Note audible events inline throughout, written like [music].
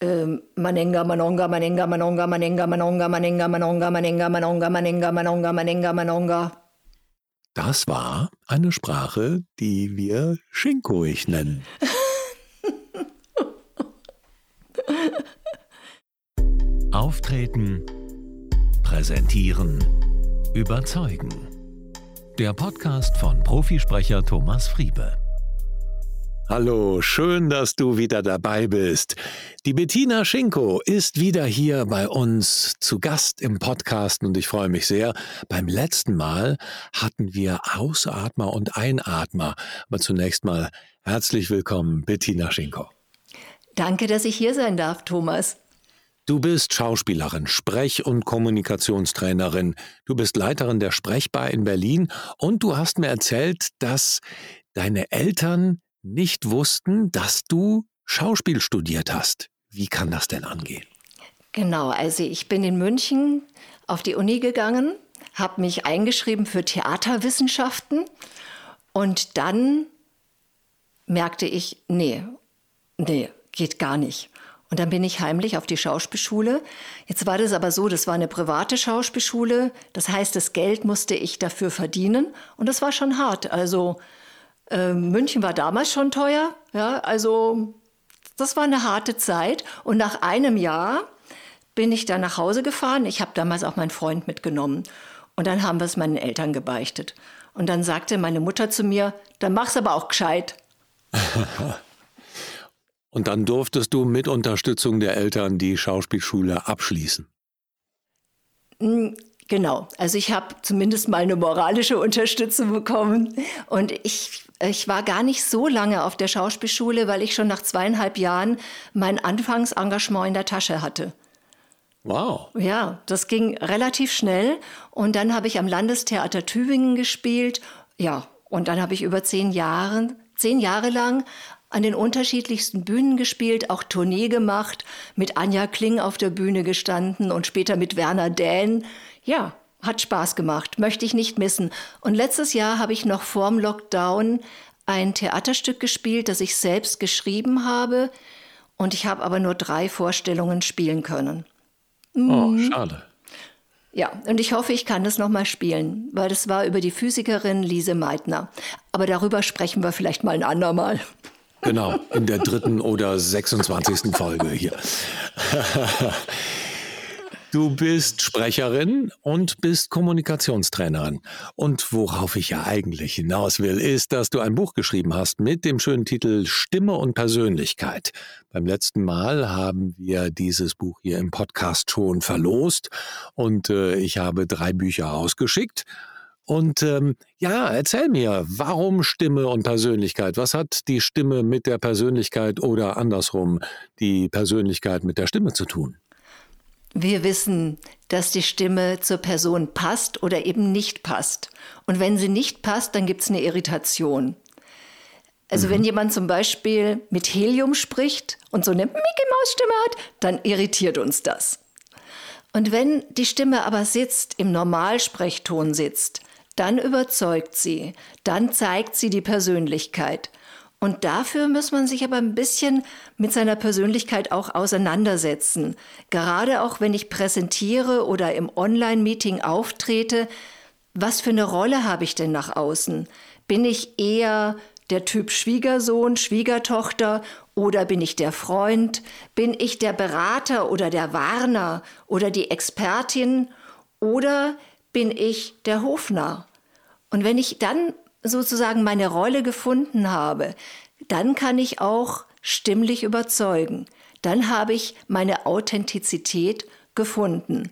ähm, Manenga, Manonga, Manenga, Manonga, Manenga, Manonga, Manenga, Manonga, Manenga, Manonga, Manenga, Manonga, Manenga, Manonga. Das war eine Sprache, die wir Schinkoig nennen. [laughs] Auftreten, präsentieren, überzeugen. Der Podcast von Profisprecher Thomas Friebe. Hallo, schön, dass du wieder dabei bist. Die Bettina Schinko ist wieder hier bei uns zu Gast im Podcast und ich freue mich sehr. Beim letzten Mal hatten wir Ausatmer und Einatmer. Aber zunächst mal herzlich willkommen, Bettina Schinko. Danke, dass ich hier sein darf, Thomas. Du bist Schauspielerin, Sprech- und Kommunikationstrainerin. Du bist Leiterin der Sprechbar in Berlin und du hast mir erzählt, dass deine Eltern nicht wussten, dass du Schauspiel studiert hast. Wie kann das denn angehen? Genau, also ich bin in München auf die Uni gegangen, habe mich eingeschrieben für Theaterwissenschaften und dann merkte ich, nee, nee, geht gar nicht. Und dann bin ich heimlich auf die Schauspielschule. Jetzt war das aber so, das war eine private Schauspielschule. Das heißt, das Geld musste ich dafür verdienen. Und das war schon hart. Also äh, München war damals schon teuer, ja, also das war eine harte Zeit. Und nach einem Jahr bin ich dann nach Hause gefahren. Ich habe damals auch meinen Freund mitgenommen. Und dann haben wir es meinen Eltern gebeichtet. Und dann sagte meine Mutter zu mir, dann mach's aber auch gescheit. [laughs] Und dann durftest du mit Unterstützung der Eltern die Schauspielschule abschließen. Hm, genau, also ich habe zumindest mal eine moralische Unterstützung bekommen. Und ich ich war gar nicht so lange auf der Schauspielschule, weil ich schon nach zweieinhalb Jahren mein Anfangsengagement in der Tasche hatte. Wow. Ja, das ging relativ schnell. Und dann habe ich am Landestheater Tübingen gespielt. Ja, und dann habe ich über zehn Jahre, zehn Jahre lang an den unterschiedlichsten Bühnen gespielt, auch Tournee gemacht, mit Anja Kling auf der Bühne gestanden und später mit Werner Dähn. Ja, hat Spaß gemacht, möchte ich nicht missen. Und letztes Jahr habe ich noch vorm Lockdown ein Theaterstück gespielt, das ich selbst geschrieben habe. Und ich habe aber nur drei Vorstellungen spielen können. Oh, mhm. schade. Ja, und ich hoffe, ich kann das nochmal spielen, weil das war über die Physikerin Lise Meitner. Aber darüber sprechen wir vielleicht mal ein andermal. Genau, in der dritten oder 26. Folge hier. [laughs] Du bist Sprecherin und bist Kommunikationstrainerin. Und worauf ich ja eigentlich hinaus will, ist, dass du ein Buch geschrieben hast mit dem schönen Titel Stimme und Persönlichkeit. Beim letzten Mal haben wir dieses Buch hier im Podcast schon verlost und äh, ich habe drei Bücher ausgeschickt. Und ähm, ja, erzähl mir, warum Stimme und Persönlichkeit? Was hat die Stimme mit der Persönlichkeit oder andersrum die Persönlichkeit mit der Stimme zu tun? Wir wissen, dass die Stimme zur Person passt oder eben nicht passt. Und wenn sie nicht passt, dann gibt es eine Irritation. Also mhm. wenn jemand zum Beispiel mit Helium spricht und so eine Mickey-Maus-Stimme hat, dann irritiert uns das. Und wenn die Stimme aber sitzt, im Normalsprechton sitzt, dann überzeugt sie, dann zeigt sie die Persönlichkeit. Und dafür muss man sich aber ein bisschen mit seiner Persönlichkeit auch auseinandersetzen. Gerade auch wenn ich präsentiere oder im Online-Meeting auftrete, was für eine Rolle habe ich denn nach außen? Bin ich eher der Typ Schwiegersohn, Schwiegertochter oder bin ich der Freund? Bin ich der Berater oder der Warner oder die Expertin oder bin ich der Hofnarr? Und wenn ich dann sozusagen meine Rolle gefunden habe, dann kann ich auch stimmlich überzeugen. Dann habe ich meine Authentizität gefunden.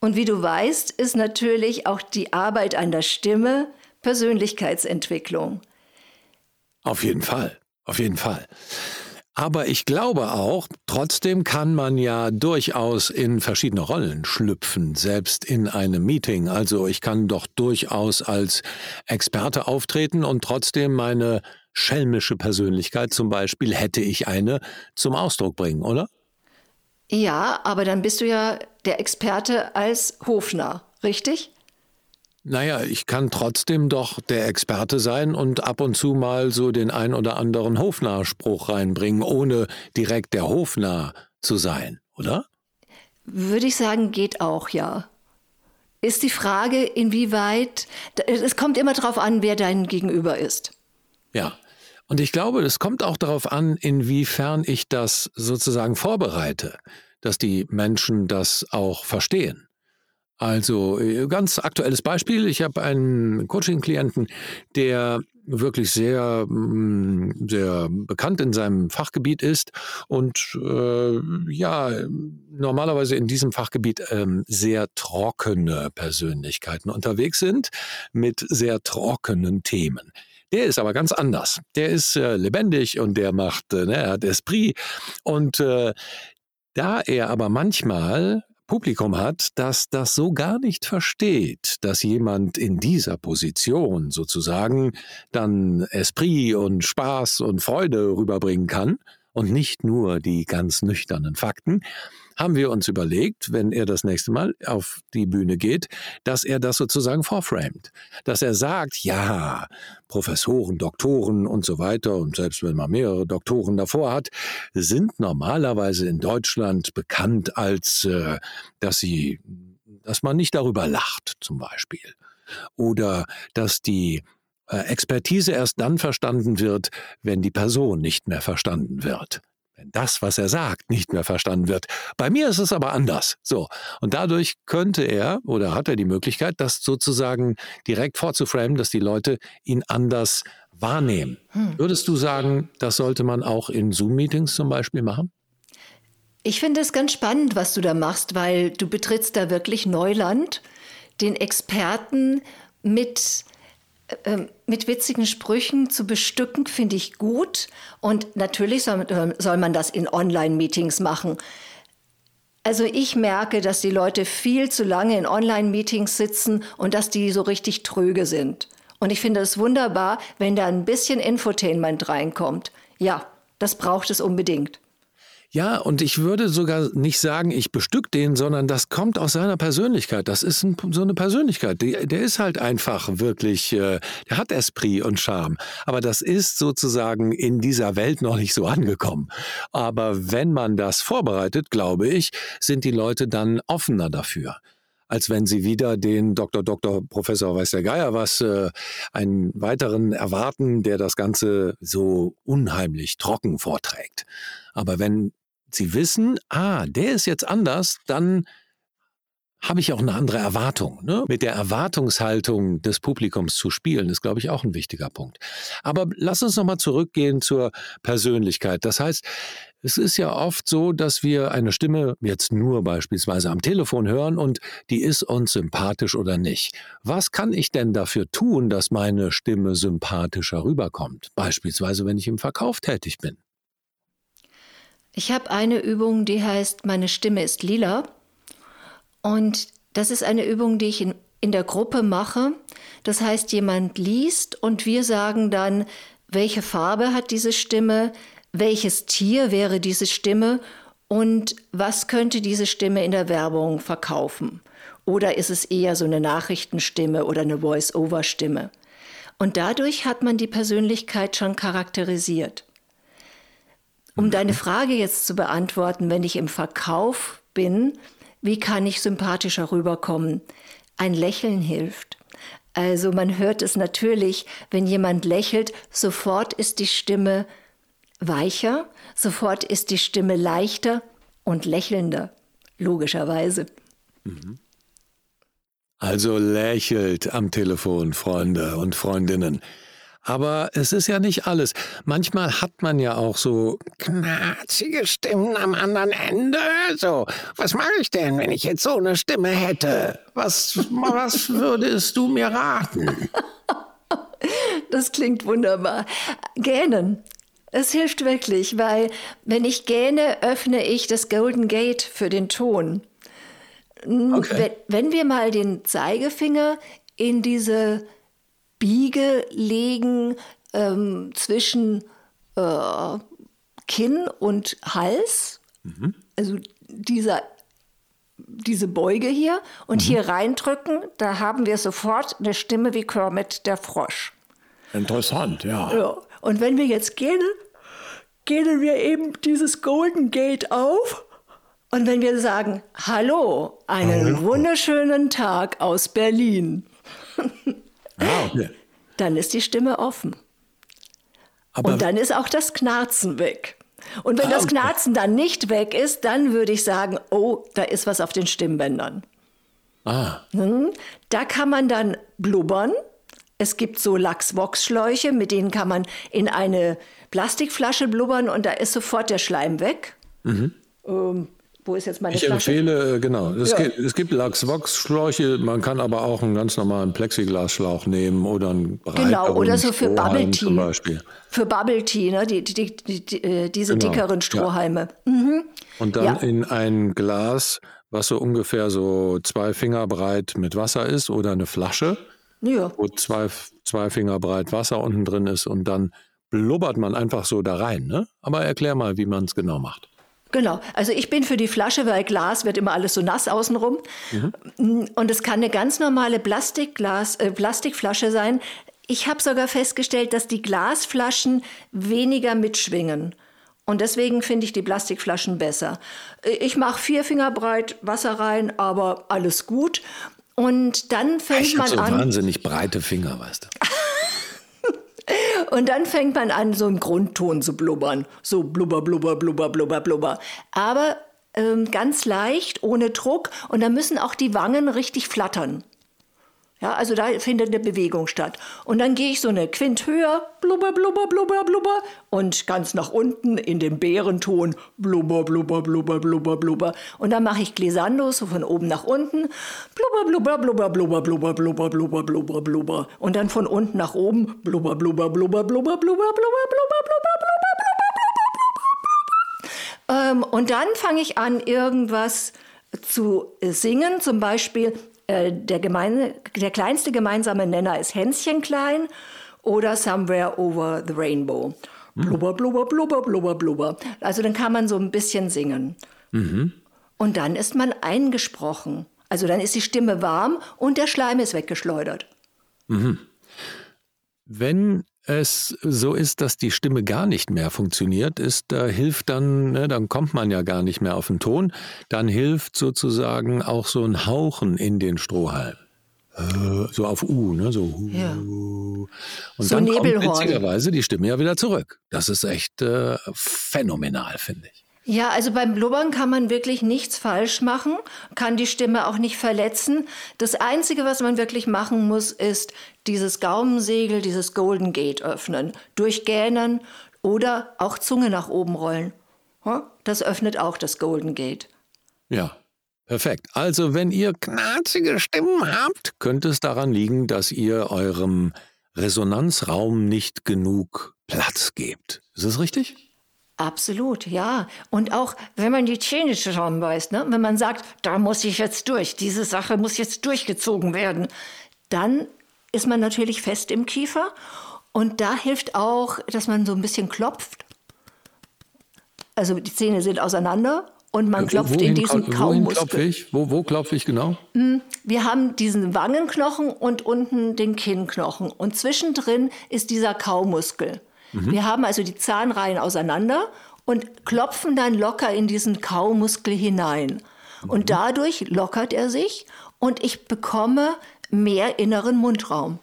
Und wie du weißt, ist natürlich auch die Arbeit an der Stimme Persönlichkeitsentwicklung. Auf jeden Fall, auf jeden Fall. Aber ich glaube auch, trotzdem kann man ja durchaus in verschiedene Rollen schlüpfen, selbst in einem Meeting. Also ich kann doch durchaus als Experte auftreten und trotzdem meine schelmische Persönlichkeit zum Beispiel, hätte ich eine, zum Ausdruck bringen, oder? Ja, aber dann bist du ja der Experte als Hofner, richtig? Naja, ich kann trotzdem doch der Experte sein und ab und zu mal so den ein oder anderen Hofnarrspruch reinbringen, ohne direkt der Hofnarr zu sein, oder? Würde ich sagen, geht auch, ja. Ist die Frage, inwieweit, es kommt immer darauf an, wer dein Gegenüber ist. Ja. Und ich glaube, es kommt auch darauf an, inwiefern ich das sozusagen vorbereite, dass die Menschen das auch verstehen. Also äh, ganz aktuelles Beispiel. Ich habe einen Coaching-Klienten, der wirklich sehr, mm, sehr bekannt in seinem Fachgebiet ist und äh, ja, normalerweise in diesem Fachgebiet ähm, sehr trockene Persönlichkeiten unterwegs sind mit sehr trockenen Themen. Der ist aber ganz anders. Der ist äh, lebendig und der macht, äh, ne, er hat Esprit. Und äh, da er aber manchmal Publikum hat, das das so gar nicht versteht, dass jemand in dieser Position sozusagen dann Esprit und Spaß und Freude rüberbringen kann und nicht nur die ganz nüchternen Fakten, haben wir uns überlegt, wenn er das nächste Mal auf die Bühne geht, dass er das sozusagen vorframet. Dass er sagt, ja, Professoren, Doktoren und so weiter, und selbst wenn man mehrere Doktoren davor hat, sind normalerweise in Deutschland bekannt als, äh, dass sie, dass man nicht darüber lacht, zum Beispiel. Oder dass die äh, Expertise erst dann verstanden wird, wenn die Person nicht mehr verstanden wird wenn das, was er sagt, nicht mehr verstanden wird. Bei mir ist es aber anders. So. Und dadurch könnte er oder hat er die Möglichkeit, das sozusagen direkt vorzuframen, dass die Leute ihn anders wahrnehmen. Hm. Würdest du sagen, das sollte man auch in Zoom-Meetings zum Beispiel machen? Ich finde es ganz spannend, was du da machst, weil du betrittst da wirklich Neuland, den Experten mit mit witzigen Sprüchen zu bestücken, finde ich gut. Und natürlich soll, ähm, soll man das in Online-Meetings machen. Also ich merke, dass die Leute viel zu lange in Online-Meetings sitzen und dass die so richtig tröge sind. Und ich finde es wunderbar, wenn da ein bisschen Infotainment reinkommt. Ja, das braucht es unbedingt. Ja, und ich würde sogar nicht sagen, ich bestück den, sondern das kommt aus seiner Persönlichkeit. Das ist ein, so eine Persönlichkeit. Der, der ist halt einfach wirklich, äh, der hat Esprit und Charme. Aber das ist sozusagen in dieser Welt noch nicht so angekommen. Aber wenn man das vorbereitet, glaube ich, sind die Leute dann offener dafür als wenn sie wieder den Dr. Dr. Professor Weiß der Geier was, äh, einen weiteren erwarten, der das Ganze so unheimlich trocken vorträgt. Aber wenn sie wissen, ah, der ist jetzt anders, dann habe ich auch eine andere Erwartung. Ne? Mit der Erwartungshaltung des Publikums zu spielen, ist, glaube ich, auch ein wichtiger Punkt. Aber lass uns nochmal zurückgehen zur Persönlichkeit. Das heißt, es ist ja oft so, dass wir eine Stimme jetzt nur beispielsweise am Telefon hören und die ist uns sympathisch oder nicht. Was kann ich denn dafür tun, dass meine Stimme sympathischer rüberkommt? Beispielsweise, wenn ich im Verkauf tätig bin. Ich habe eine Übung, die heißt Meine Stimme ist lila. Und das ist eine Übung, die ich in, in der Gruppe mache. Das heißt, jemand liest und wir sagen dann, welche Farbe hat diese Stimme, welches Tier wäre diese Stimme und was könnte diese Stimme in der Werbung verkaufen. Oder ist es eher so eine Nachrichtenstimme oder eine Voice-over-Stimme? Und dadurch hat man die Persönlichkeit schon charakterisiert. Um deine mhm. Frage jetzt zu beantworten, wenn ich im Verkauf bin, wie kann ich sympathischer rüberkommen? Ein Lächeln hilft. Also man hört es natürlich, wenn jemand lächelt, sofort ist die Stimme weicher, sofort ist die Stimme leichter und lächelnder, logischerweise. Mhm. Also lächelt am Telefon, Freunde und Freundinnen. Aber es ist ja nicht alles. Manchmal hat man ja auch so knarzige Stimmen am anderen Ende. So, was mache ich denn, wenn ich jetzt so eine Stimme hätte? Was, was würdest du mir raten? [laughs] Das klingt wunderbar. Gähnen. Es hilft wirklich, weil wenn ich gähne, öffne ich das Golden Gate für den Ton. Okay. Wenn wir mal den Zeigefinger in diese Biege legen ähm, zwischen äh, Kinn und Hals. Mhm. Also dieser diese Beuge hier und mhm. hier reindrücken, da haben wir sofort eine Stimme wie Kermit der Frosch. Interessant, ja. ja. Und wenn wir jetzt gehen, gehen wir eben dieses Golden Gate auf. Und wenn wir sagen, hallo, einen wunderschönen Tag aus Berlin, [laughs] ah, okay. dann ist die Stimme offen. Aber und dann ist auch das Knarzen weg. Und wenn ah, das Knarzen okay. dann nicht weg ist, dann würde ich sagen, oh, da ist was auf den Stimmbändern. Ah. Hm? Da kann man dann blubbern. Es gibt so Lachs-Vox-Schläuche, mit denen kann man in eine Plastikflasche blubbern und da ist sofort der Schleim weg. Mhm. Ähm, wo ist jetzt meine ich Flasche? Empfehle, äh, genau, es, ja. gibt, es gibt Lachs-Vox-Schläuche, man kann aber auch einen ganz normalen Plexiglasschlauch nehmen oder einen Genau, oder so für Bubble Tea. Zum Beispiel. Für Bubble Tea, ne? die, die, die, äh, diese genau. dickeren Strohhalme. Ja. Mhm. Und dann ja. in ein Glas, was so ungefähr so zwei Finger breit mit Wasser ist oder eine Flasche, ja. wo zwei, zwei Finger breit Wasser unten drin ist und dann blubbert man einfach so da rein. Ne? Aber erklär mal, wie man es genau macht. Genau. Also ich bin für die Flasche, weil Glas wird immer alles so nass außenrum. Mhm. Und es kann eine ganz normale Plastikglas, äh, Plastikflasche sein. Ich habe sogar festgestellt, dass die Glasflaschen weniger mitschwingen. Und deswegen finde ich die Plastikflaschen besser. Ich mache vier Finger breit Wasser rein, aber alles gut. Und dann fängt ich man so an. wahnsinnig breite Finger, weißt du. [laughs] Und dann fängt man an, so im Grundton zu blubbern. So blubber, blubber, blubber, blubber, blubber. Aber ähm, ganz leicht, ohne Druck. Und da müssen auch die Wangen richtig flattern. Ja, also da findet eine Bewegung statt. Und dann gehe ich so eine Quint höher, blubber, blubber, blubber, blubber, und ganz nach unten in den Bärenton, blubber, blubber, blubber, blubber, blubber. Und dann mache ich Glissando, so von oben nach unten, blubber, blubber, blubber, blubber, blubber, blubber, blubber, blubber, blubber. Und dann von unten nach oben, blubber, blubber, blubber, blubber, blubber, blubber, blubber, blubber, blubber, blubber, und dann fange ich an, irgendwas zu singen, zum Beispiel äh, der, gemeine, der kleinste gemeinsame Nenner ist Hänschen klein oder Somewhere Over the Rainbow. Blubber, blubber, blubber, blubber, blubber. Also dann kann man so ein bisschen singen. Mhm. Und dann ist man eingesprochen. Also dann ist die Stimme warm und der Schleim ist weggeschleudert. Mhm. Wenn es so ist, dass die Stimme gar nicht mehr funktioniert, ist, da hilft dann, ne, dann kommt man ja gar nicht mehr auf den Ton, dann hilft sozusagen auch so ein Hauchen in den Strohhalm. Äh, so auf U, ne? So, ja. Und so dann Nebelhorn. kommt witzigerweise die Stimme ja wieder zurück. Das ist echt äh, phänomenal, finde ich. Ja, also beim Blubbern kann man wirklich nichts falsch machen, kann die Stimme auch nicht verletzen. Das Einzige, was man wirklich machen muss, ist dieses Gaumensegel, dieses Golden Gate öffnen, durchgähnen oder auch Zunge nach oben rollen. Das öffnet auch das Golden Gate. Ja, perfekt. Also wenn ihr knarzige Stimmen habt, könnte es daran liegen, dass ihr eurem Resonanzraum nicht genug Platz gebt. Ist das richtig? Absolut, ja. Und auch wenn man die Zähne zusammenbeißt, ne? wenn man sagt, da muss ich jetzt durch, diese Sache muss jetzt durchgezogen werden, dann ist man natürlich fest im Kiefer. Und da hilft auch, dass man so ein bisschen klopft. Also die Zähne sind auseinander und man klopft wohin, in diesen Kaumuskel. Klopfe ich? Wo, wo klopfe ich genau? Hm, wir haben diesen Wangenknochen und unten den Kinnknochen. Und zwischendrin ist dieser Kaumuskel. Mhm. Wir haben also die Zahnreihen auseinander und klopfen dann locker in diesen Kaumuskel hinein. Mhm. Und dadurch lockert er sich und ich bekomme mehr inneren Mundraum.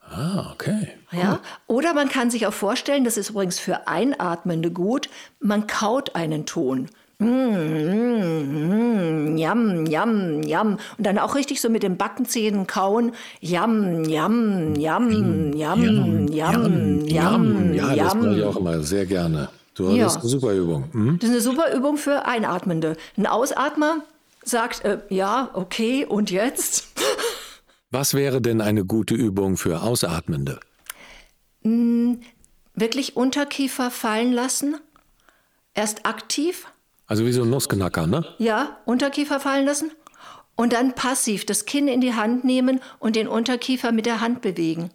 Ah, okay. Ja? Oder man kann sich auch vorstellen, das ist übrigens für Einatmende gut, man kaut einen Ton. Mm, mm, yam, yam, yam. Und dann auch richtig so mit den Backenzähnen kauen. Yam, yam, yam, yam, yam, yam, Ja, das mache ich auch immer sehr gerne. Du, ja. Das ist eine super Übung. Mhm. Das ist eine super Übung für Einatmende. Ein Ausatmer sagt, äh, ja, okay, und jetzt? Was wäre denn eine gute Übung für Ausatmende? Mm, wirklich Unterkiefer fallen lassen. Erst aktiv also wie so ein Nussknacker, ne? Ja, Unterkiefer fallen lassen und dann passiv das Kinn in die Hand nehmen und den Unterkiefer mit der Hand bewegen.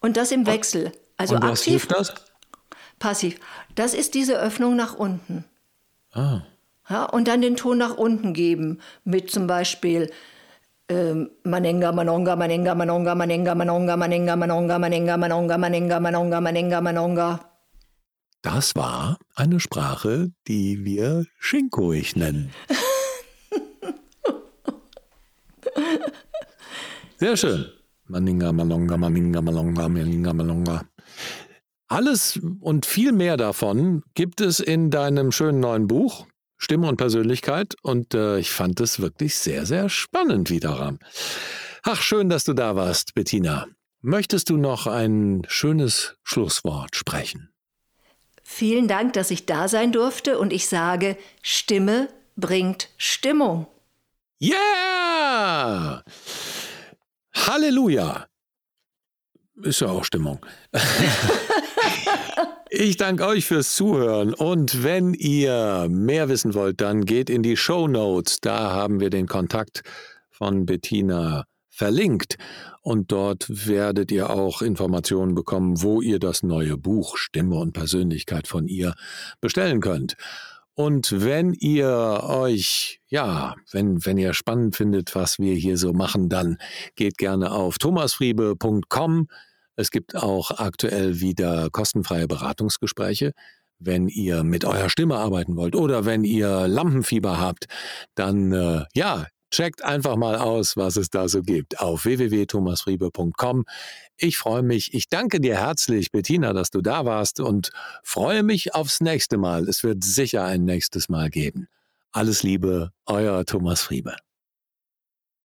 Und das im Wechsel. Also und was aktiv. Hilft das? Passiv. Das ist diese Öffnung nach unten. Ah. Ja, und dann den Ton nach unten geben mit zum Beispiel ähm, Manenga, Manonga, Manenga, Manonga, Manenga, Manonga, Manenga, Manonga, Manenga, Manonga, Manenga, Manonga, Manenga, Manonga. Das war eine Sprache, die wir Schinkoig nennen. Sehr schön. Maninga, Malonga, Maninga, Malonga, Maninga, Malonga. Alles und viel mehr davon gibt es in deinem schönen neuen Buch, Stimme und Persönlichkeit. Und äh, ich fand es wirklich sehr, sehr spannend, Wiederam. Ach, schön, dass du da warst, Bettina. Möchtest du noch ein schönes Schlusswort sprechen? Vielen Dank, dass ich da sein durfte und ich sage, Stimme bringt Stimmung. Yeah! Halleluja! Ist ja auch Stimmung. [laughs] ich danke euch fürs Zuhören und wenn ihr mehr wissen wollt, dann geht in die Show Notes. Da haben wir den Kontakt von Bettina verlinkt und dort werdet ihr auch Informationen bekommen, wo ihr das neue Buch Stimme und Persönlichkeit von ihr bestellen könnt. Und wenn ihr euch, ja, wenn, wenn ihr spannend findet, was wir hier so machen, dann geht gerne auf thomasfriebe.com es gibt auch aktuell wieder kostenfreie Beratungsgespräche. Wenn ihr mit eurer Stimme arbeiten wollt oder wenn ihr Lampenfieber habt, dann äh, ja, checkt einfach mal aus, was es da so gibt auf www.thomasfriebe.com. Ich freue mich. Ich danke dir herzlich, Bettina, dass du da warst und freue mich aufs nächste Mal. Es wird sicher ein nächstes Mal geben. Alles Liebe, euer Thomas Friebe.